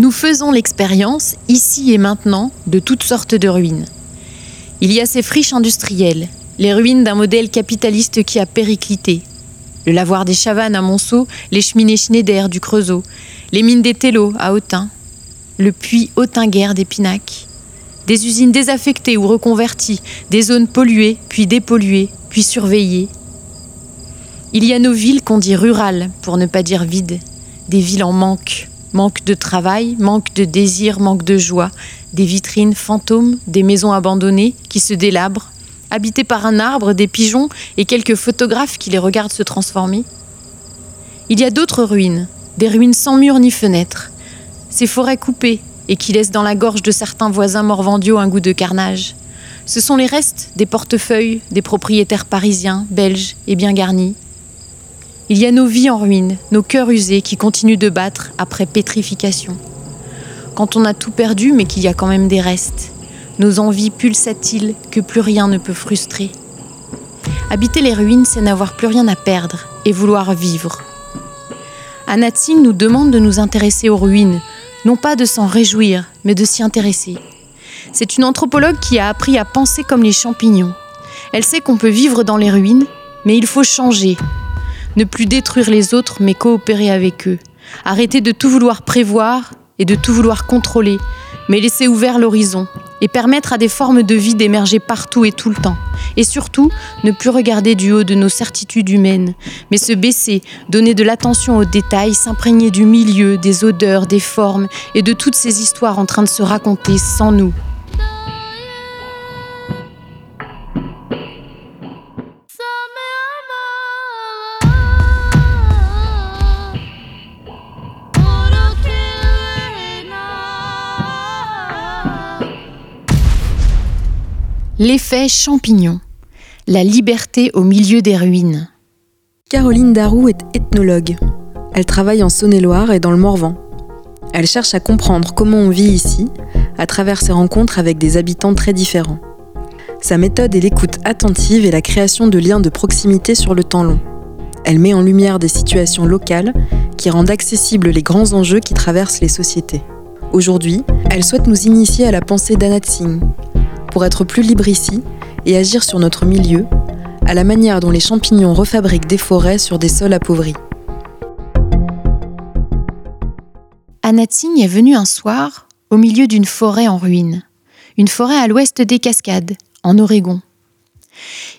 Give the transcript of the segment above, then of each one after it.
Nous faisons l'expérience, ici et maintenant, de toutes sortes de ruines. Il y a ces friches industrielles, les ruines d'un modèle capitaliste qui a périclité. Le lavoir des Chavannes à Monceau, les cheminées Schneider du Creusot, les mines des Tello à Autun, le puits Autun-Guerre d'Épinac, des usines désaffectées ou reconverties, des zones polluées, puis dépolluées, puis surveillées. Il y a nos villes qu'on dit rurales, pour ne pas dire vides, des villes en manque, manque de travail, manque de désir, manque de joie, des vitrines fantômes, des maisons abandonnées qui se délabrent, habitées par un arbre, des pigeons et quelques photographes qui les regardent se transformer. Il y a d'autres ruines, des ruines sans murs ni fenêtres, ces forêts coupées et qui laissent dans la gorge de certains voisins morvandiaux un goût de carnage. Ce sont les restes des portefeuilles des propriétaires parisiens, belges et bien garnis. Il y a nos vies en ruine, nos cœurs usés qui continuent de battre après pétrification. Quand on a tout perdu mais qu'il y a quand même des restes, nos envies pulsatiles que plus rien ne peut frustrer? Habiter les ruines, c'est n'avoir plus rien à perdre et vouloir vivre. Anna nous demande de nous intéresser aux ruines, non pas de s'en réjouir, mais de s'y intéresser. C'est une anthropologue qui a appris à penser comme les champignons. Elle sait qu'on peut vivre dans les ruines, mais il faut changer. Ne plus détruire les autres, mais coopérer avec eux. Arrêter de tout vouloir prévoir et de tout vouloir contrôler, mais laisser ouvert l'horizon et permettre à des formes de vie d'émerger partout et tout le temps. Et surtout, ne plus regarder du haut de nos certitudes humaines, mais se baisser, donner de l'attention aux détails, s'imprégner du milieu, des odeurs, des formes et de toutes ces histoires en train de se raconter sans nous. L'effet champignon. La liberté au milieu des ruines. Caroline Darou est ethnologue. Elle travaille en Saône-et-Loire et dans le Morvan. Elle cherche à comprendre comment on vit ici, à travers ses rencontres avec des habitants très différents. Sa méthode est l'écoute attentive et la création de liens de proximité sur le temps long. Elle met en lumière des situations locales qui rendent accessibles les grands enjeux qui traversent les sociétés. Aujourd'hui, elle souhaite nous initier à la pensée d'Anat Singh, pour être plus libre ici et agir sur notre milieu, à la manière dont les champignons refabriquent des forêts sur des sols appauvris. Anatsing est venue un soir au milieu d'une forêt en ruine, une forêt à l'ouest des Cascades, en Oregon.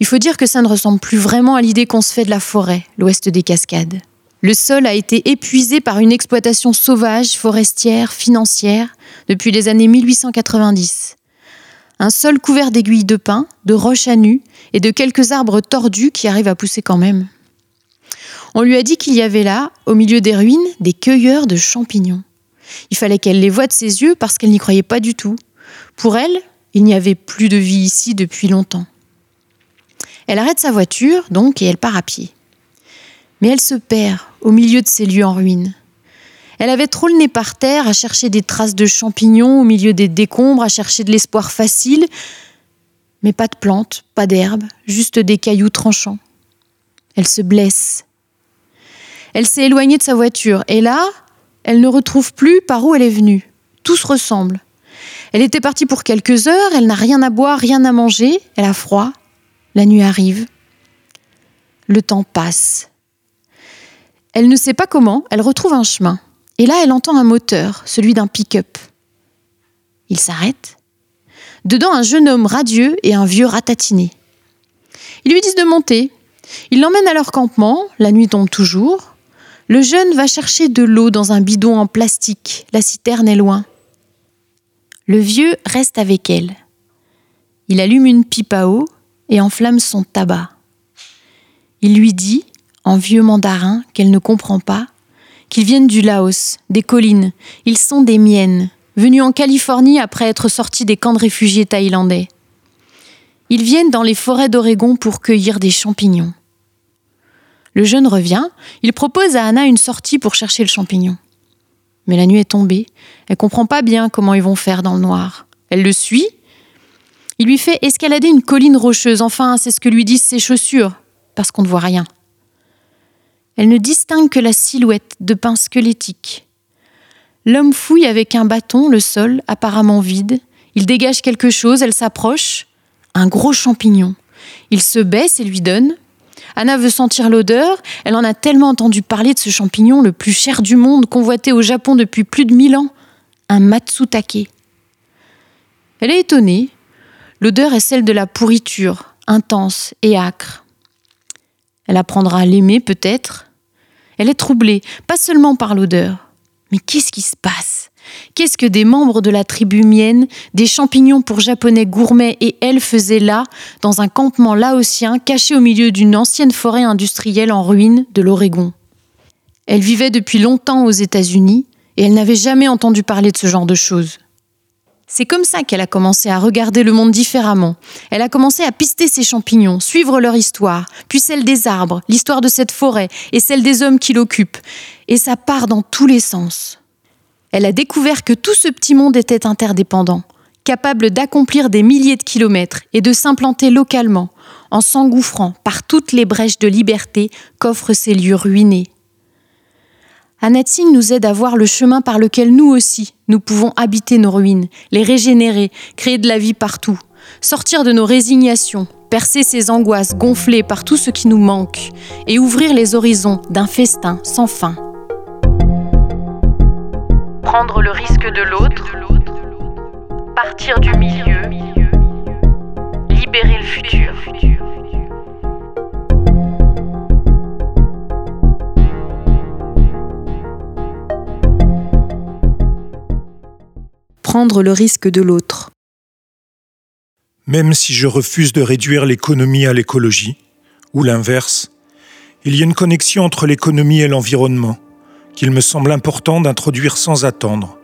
Il faut dire que ça ne ressemble plus vraiment à l'idée qu'on se fait de la forêt, l'ouest des Cascades. Le sol a été épuisé par une exploitation sauvage, forestière, financière, depuis les années 1890 un sol couvert d'aiguilles de pin, de roches à nu et de quelques arbres tordus qui arrivent à pousser quand même. On lui a dit qu'il y avait là, au milieu des ruines, des cueilleurs de champignons. Il fallait qu'elle les voie de ses yeux parce qu'elle n'y croyait pas du tout. Pour elle, il n'y avait plus de vie ici depuis longtemps. Elle arrête sa voiture, donc, et elle part à pied. Mais elle se perd au milieu de ces lieux en ruine. Elle avait trop le nez par terre à chercher des traces de champignons au milieu des décombres, à chercher de l'espoir facile. Mais pas de plantes, pas d'herbes, juste des cailloux tranchants. Elle se blesse. Elle s'est éloignée de sa voiture et là, elle ne retrouve plus par où elle est venue. Tout se ressemble. Elle était partie pour quelques heures, elle n'a rien à boire, rien à manger, elle a froid. La nuit arrive. Le temps passe. Elle ne sait pas comment, elle retrouve un chemin. Et là, elle entend un moteur, celui d'un pick-up. Il s'arrête. Dedans, un jeune homme radieux et un vieux ratatiné. Ils lui disent de monter. Il l'emmène à leur campement, la nuit tombe toujours. Le jeune va chercher de l'eau dans un bidon en plastique, la citerne est loin. Le vieux reste avec elle. Il allume une pipe à eau et enflamme son tabac. Il lui dit, en vieux mandarin qu'elle ne comprend pas, qu'ils viennent du Laos, des collines. Ils sont des miennes, venus en Californie après être sortis des camps de réfugiés thaïlandais. Ils viennent dans les forêts d'Oregon pour cueillir des champignons. Le jeune revient, il propose à Anna une sortie pour chercher le champignon. Mais la nuit est tombée, elle comprend pas bien comment ils vont faire dans le noir. Elle le suit. Il lui fait escalader une colline rocheuse, enfin c'est ce que lui disent ses chaussures, parce qu'on ne voit rien. Elle ne distingue que la silhouette de pain squelettique. L'homme fouille avec un bâton le sol, apparemment vide. Il dégage quelque chose, elle s'approche. Un gros champignon. Il se baisse et lui donne. Anna veut sentir l'odeur. Elle en a tellement entendu parler de ce champignon, le plus cher du monde, convoité au Japon depuis plus de mille ans. Un matsutake. Elle est étonnée. L'odeur est celle de la pourriture, intense et âcre. Elle apprendra à l'aimer peut-être. Elle est troublée, pas seulement par l'odeur. Mais qu'est-ce qui se passe? Qu'est-ce que des membres de la tribu mienne, des champignons pour japonais gourmets et elle faisaient là, dans un campement laotien caché au milieu d'une ancienne forêt industrielle en ruine de l'Oregon? Elle vivait depuis longtemps aux États-Unis et elle n'avait jamais entendu parler de ce genre de choses. C'est comme ça qu'elle a commencé à regarder le monde différemment. Elle a commencé à pister ses champignons, suivre leur histoire, puis celle des arbres, l'histoire de cette forêt et celle des hommes qui l'occupent. Et ça part dans tous les sens. Elle a découvert que tout ce petit monde était interdépendant, capable d'accomplir des milliers de kilomètres et de s'implanter localement, en s'engouffrant par toutes les brèches de liberté qu'offrent ces lieux ruinés. Anatsing nous aide à voir le chemin par lequel nous aussi, nous pouvons habiter nos ruines, les régénérer, créer de la vie partout, sortir de nos résignations, percer ces angoisses gonflées par tout ce qui nous manque, et ouvrir les horizons d'un festin sans fin. Prendre le risque de l'autre, partir du milieu, libérer le futur. Prendre le risque de l'autre. Même si je refuse de réduire l'économie à l'écologie, ou l'inverse, il y a une connexion entre l'économie et l'environnement qu'il me semble important d'introduire sans attendre.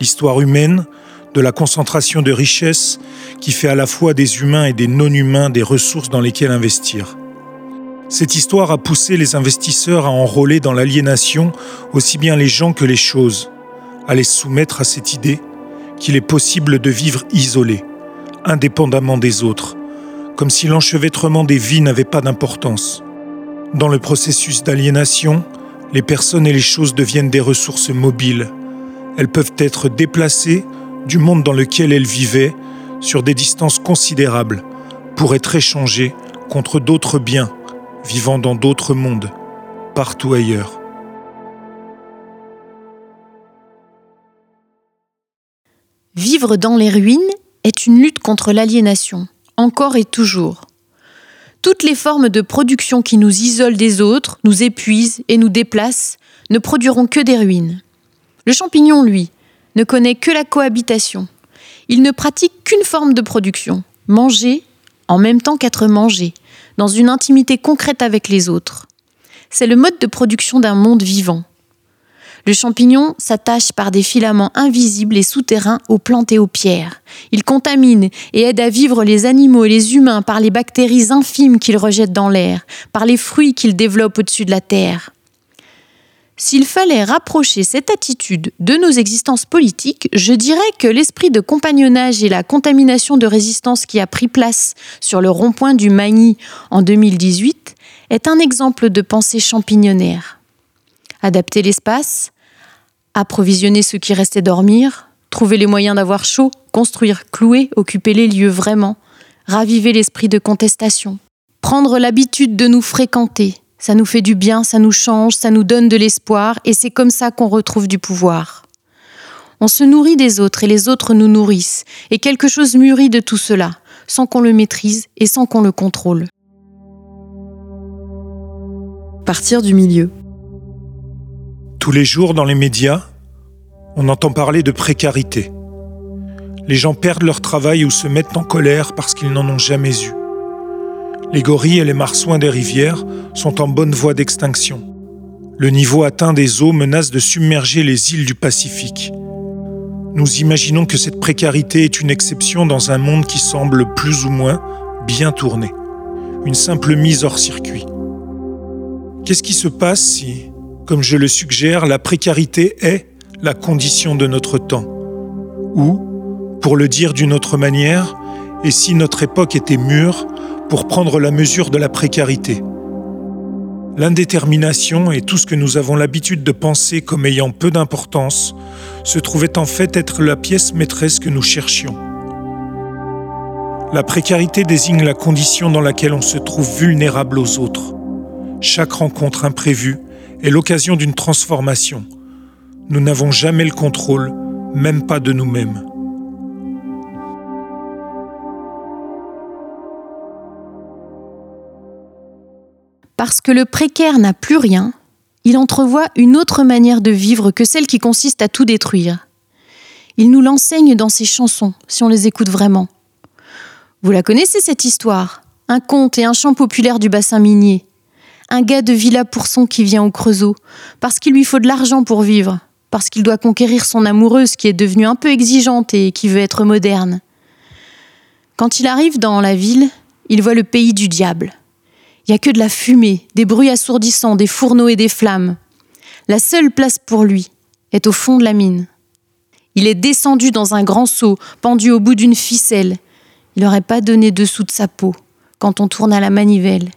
L'histoire humaine, de la concentration de richesses qui fait à la fois des humains et des non-humains des ressources dans lesquelles investir. Cette histoire a poussé les investisseurs à enrôler dans l'aliénation aussi bien les gens que les choses, à les soumettre à cette idée qu'il est possible de vivre isolé, indépendamment des autres, comme si l'enchevêtrement des vies n'avait pas d'importance. Dans le processus d'aliénation, les personnes et les choses deviennent des ressources mobiles. Elles peuvent être déplacées du monde dans lequel elles vivaient sur des distances considérables pour être échangées contre d'autres biens vivant dans d'autres mondes, partout ailleurs. Vivre dans les ruines est une lutte contre l'aliénation, encore et toujours. Toutes les formes de production qui nous isolent des autres, nous épuisent et nous déplacent ne produiront que des ruines. Le champignon, lui, ne connaît que la cohabitation. Il ne pratique qu'une forme de production, manger en même temps qu'être mangé, dans une intimité concrète avec les autres. C'est le mode de production d'un monde vivant. Le champignon s'attache par des filaments invisibles et souterrains aux plantes et aux pierres. Il contamine et aide à vivre les animaux et les humains par les bactéries infimes qu'il rejette dans l'air, par les fruits qu'il développe au-dessus de la terre. S'il fallait rapprocher cette attitude de nos existences politiques, je dirais que l'esprit de compagnonnage et la contamination de résistance qui a pris place sur le rond-point du Magny en 2018 est un exemple de pensée champignonnaire. Adapter l'espace, approvisionner ceux qui restaient dormir, trouver les moyens d'avoir chaud, construire, clouer, occuper les lieux vraiment, raviver l'esprit de contestation, prendre l'habitude de nous fréquenter. Ça nous fait du bien, ça nous change, ça nous donne de l'espoir, et c'est comme ça qu'on retrouve du pouvoir. On se nourrit des autres et les autres nous nourrissent, et quelque chose mûrit de tout cela, sans qu'on le maîtrise et sans qu'on le contrôle. Partir du milieu. Tous les jours dans les médias, on entend parler de précarité. Les gens perdent leur travail ou se mettent en colère parce qu'ils n'en ont jamais eu. Les gorilles et les marsouins des rivières sont en bonne voie d'extinction. Le niveau atteint des eaux menace de submerger les îles du Pacifique. Nous imaginons que cette précarité est une exception dans un monde qui semble plus ou moins bien tourné. Une simple mise hors circuit. Qu'est-ce qui se passe si, comme je le suggère, la précarité est la condition de notre temps Ou, pour le dire d'une autre manière, et si notre époque était mûre pour prendre la mesure de la précarité L'indétermination et tout ce que nous avons l'habitude de penser comme ayant peu d'importance se trouvaient en fait être la pièce maîtresse que nous cherchions. La précarité désigne la condition dans laquelle on se trouve vulnérable aux autres. Chaque rencontre imprévue est l'occasion d'une transformation. Nous n'avons jamais le contrôle, même pas de nous-mêmes. Parce que le précaire n'a plus rien, il entrevoit une autre manière de vivre que celle qui consiste à tout détruire. Il nous l'enseigne dans ses chansons, si on les écoute vraiment. Vous la connaissez cette histoire? Un conte et un chant populaire du bassin minier. Un gars de Villa Pourson qui vient au Creusot, parce qu'il lui faut de l'argent pour vivre, parce qu'il doit conquérir son amoureuse qui est devenue un peu exigeante et qui veut être moderne. Quand il arrive dans la ville, il voit le pays du diable. Il n'y a que de la fumée, des bruits assourdissants, des fourneaux et des flammes. La seule place pour lui est au fond de la mine. Il est descendu dans un grand seau, pendu au bout d'une ficelle. Il n'aurait pas donné dessous de sa peau quand on tourne à la manivelle.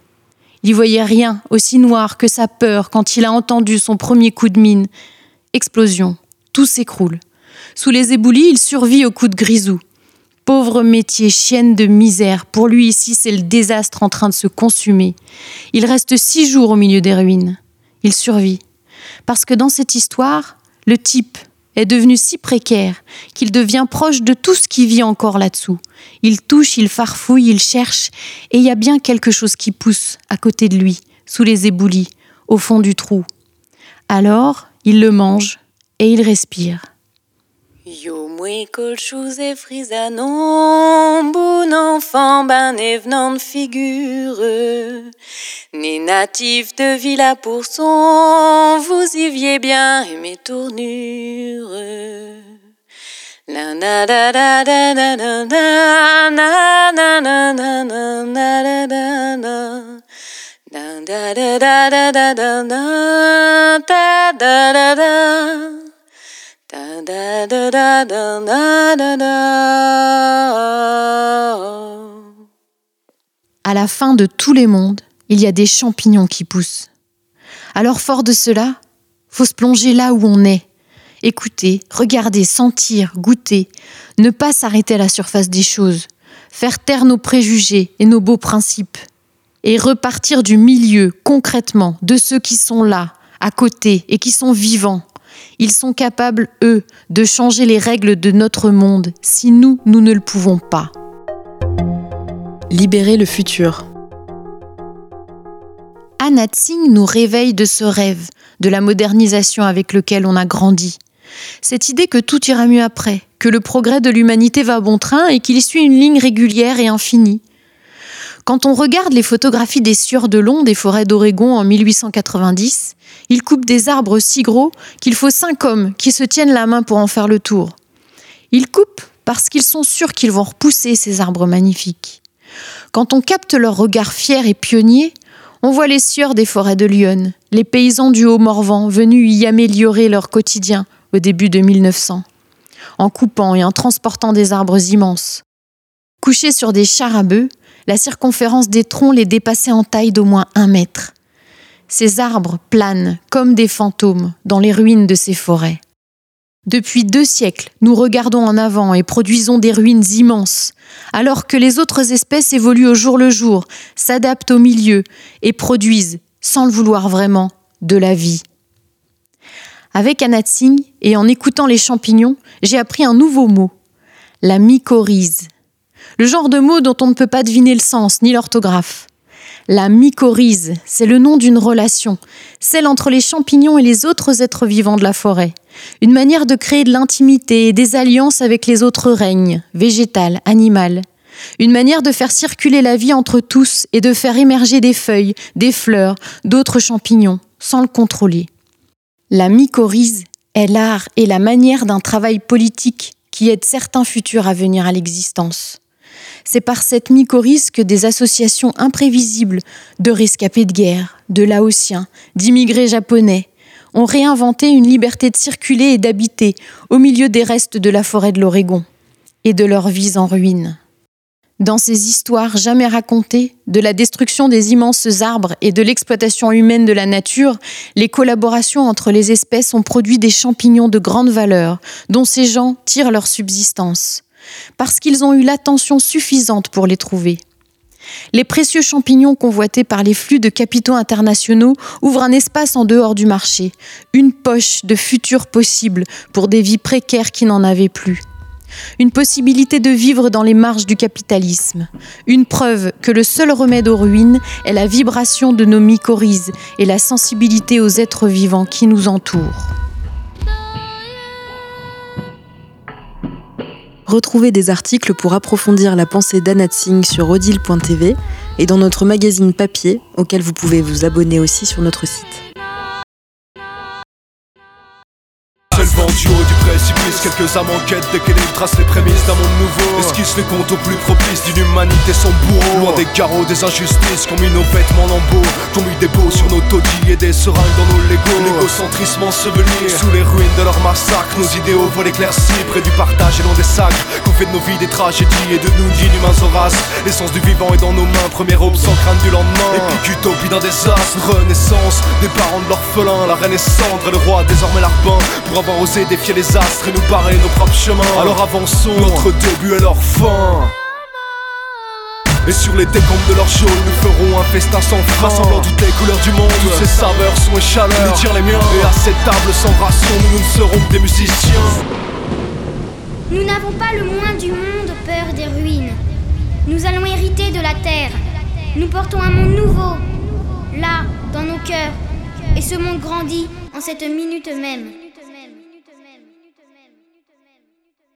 Il n'y voyait rien aussi noir que sa peur quand il a entendu son premier coup de mine. Explosion. Tout s'écroule. Sous les éboulis, il survit au coup de grisou. Pauvre métier, chienne de misère, pour lui ici c'est le désastre en train de se consumer. Il reste six jours au milieu des ruines. Il survit. Parce que dans cette histoire, le type est devenu si précaire qu'il devient proche de tout ce qui vit encore là-dessous. Il touche, il farfouille, il cherche, et il y a bien quelque chose qui pousse à côté de lui, sous les éboulis, au fond du trou. Alors, il le mange et il respire. Yo moué colchouz et frisanon, bon enfant ben venant de figure. Né natif de Villa pour son, vous y viez bien et mes tournures. Na na na na na na na À la fin de tous les mondes, il y a des champignons qui poussent. Alors fort de cela, faut se plonger là où on est. Écouter, regarder, sentir, goûter, ne pas s'arrêter à la surface des choses, faire taire nos préjugés et nos beaux principes, et repartir du milieu, concrètement, de ceux qui sont là, à côté, et qui sont vivants. Ils sont capables, eux, de changer les règles de notre monde, si nous, nous ne le pouvons pas. Libérer le futur. Anna Tsing nous réveille de ce rêve, de la modernisation avec lequel on a grandi. Cette idée que tout ira mieux après, que le progrès de l'humanité va bon train et qu'il suit une ligne régulière et infinie. Quand on regarde les photographies des sieurs de long des forêts d'Oregon en 1890, ils coupent des arbres si gros qu'il faut cinq hommes qui se tiennent la main pour en faire le tour. Ils coupent parce qu'ils sont sûrs qu'ils vont repousser ces arbres magnifiques. Quand on capte leur regard fier et pionnier, on voit les sieurs des forêts de Lyon, les paysans du Haut-Morvan venus y améliorer leur quotidien au début de 1900, en coupant et en transportant des arbres immenses. Couchés sur des chars à bœufs, la circonférence des troncs les dépassait en taille d'au moins un mètre. Ces arbres planent comme des fantômes dans les ruines de ces forêts. Depuis deux siècles, nous regardons en avant et produisons des ruines immenses, alors que les autres espèces évoluent au jour le jour, s'adaptent au milieu et produisent, sans le vouloir vraiment, de la vie. Avec Anatsing et en écoutant les champignons, j'ai appris un nouveau mot, la mycorhize. Le genre de mot dont on ne peut pas deviner le sens ni l'orthographe. La mycorhize, c'est le nom d'une relation, celle entre les champignons et les autres êtres vivants de la forêt. Une manière de créer de l'intimité et des alliances avec les autres règnes, végétal, animal. Une manière de faire circuler la vie entre tous et de faire émerger des feuilles, des fleurs, d'autres champignons, sans le contrôler. La mycorhize est l'art et la manière d'un travail politique qui aide certains futurs à venir à l'existence. C'est par cette mycorhize que des associations imprévisibles de rescapés de guerre, de Laotiens, d'immigrés japonais ont réinventé une liberté de circuler et d'habiter au milieu des restes de la forêt de l'Oregon et de leurs vies en ruine. dans ces histoires jamais racontées de la destruction des immenses arbres et de l'exploitation humaine de la nature, les collaborations entre les espèces ont produit des champignons de grande valeur dont ces gens tirent leur subsistance, parce qu'ils ont eu l'attention suffisante pour les trouver. Les précieux champignons convoités par les flux de capitaux internationaux ouvrent un espace en dehors du marché, une poche de futur possible pour des vies précaires qui n'en avaient plus une possibilité de vivre dans les marges du capitalisme, une preuve que le seul remède aux ruines est la vibration de nos mycorhizes et la sensibilité aux êtres vivants qui nous entourent. Retrouvez des articles pour approfondir la pensée d'Anat Singh sur odile.tv et dans notre magazine papier auquel vous pouvez vous abonner aussi sur notre site. Du précipice. Quelques âmes en quête d'équilibre tracent les prémices d'un monde nouveau. Esquisse les comptes au plus propice d'une humanité sans bourreau. Loin des carreaux, des injustices Qu'on mis nos vêtements lambeaux. Qu'on mis des beaux sur nos taudis et des seringues dans nos légos. L'égocentrisme enseveli Sous les ruines de leur massacre Nos idéaux volent éclaircis Près du partage et non des sacres Qu'on fait de nos vies des tragédies et de nous d'inhumains horaces L'essence du vivant est dans nos mains Première aube sans crainte du lendemain. Épique utopie d'un désastre Renaissance des parents de l'orphelin La reine est cendre et le roi désormais l'arpin Pour avoir osé défier les astres et nous barrer nos propres chemins. Alors avançons, notre début et leur fin. Et sur les décombres de leur jaune, nous ferons un festin sans frein Rassemblant toutes les couleurs du monde, toutes ces saveurs, sont et chaleurs. Les les miens, et à cette table sans ration, nous, ne serons que des musiciens. Nous n'avons pas le moins du monde peur des ruines. Nous allons hériter de la terre. Nous portons un monde nouveau, là, dans nos cœurs. Et ce monde grandit en cette minute même